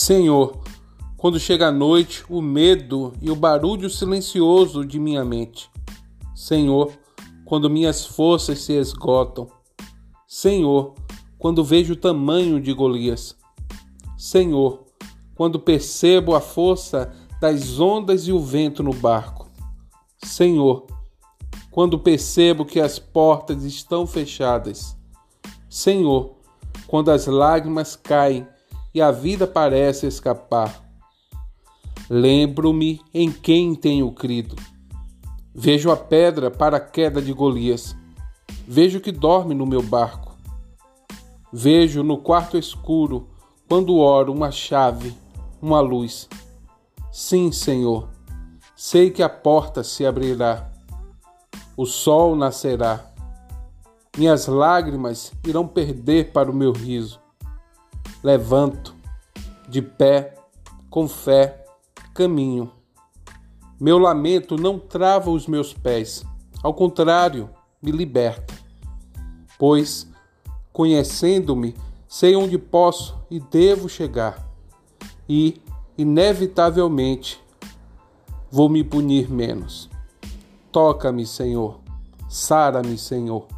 Senhor, quando chega a noite, o medo e o barulho silencioso de minha mente. Senhor, quando minhas forças se esgotam. Senhor, quando vejo o tamanho de Golias. Senhor, quando percebo a força das ondas e o vento no barco. Senhor, quando percebo que as portas estão fechadas. Senhor, quando as lágrimas caem e a vida parece escapar. Lembro-me em quem tenho crido. Vejo a pedra para a queda de Golias. Vejo que dorme no meu barco. Vejo no quarto escuro, quando oro, uma chave, uma luz. Sim, Senhor, sei que a porta se abrirá, o sol nascerá, minhas lágrimas irão perder para o meu riso. Levanto, de pé, com fé, caminho. Meu lamento não trava os meus pés, ao contrário, me liberta. Pois, conhecendo-me, sei onde posso e devo chegar, e, inevitavelmente, vou me punir menos. Toca-me, Senhor, sara-me, Senhor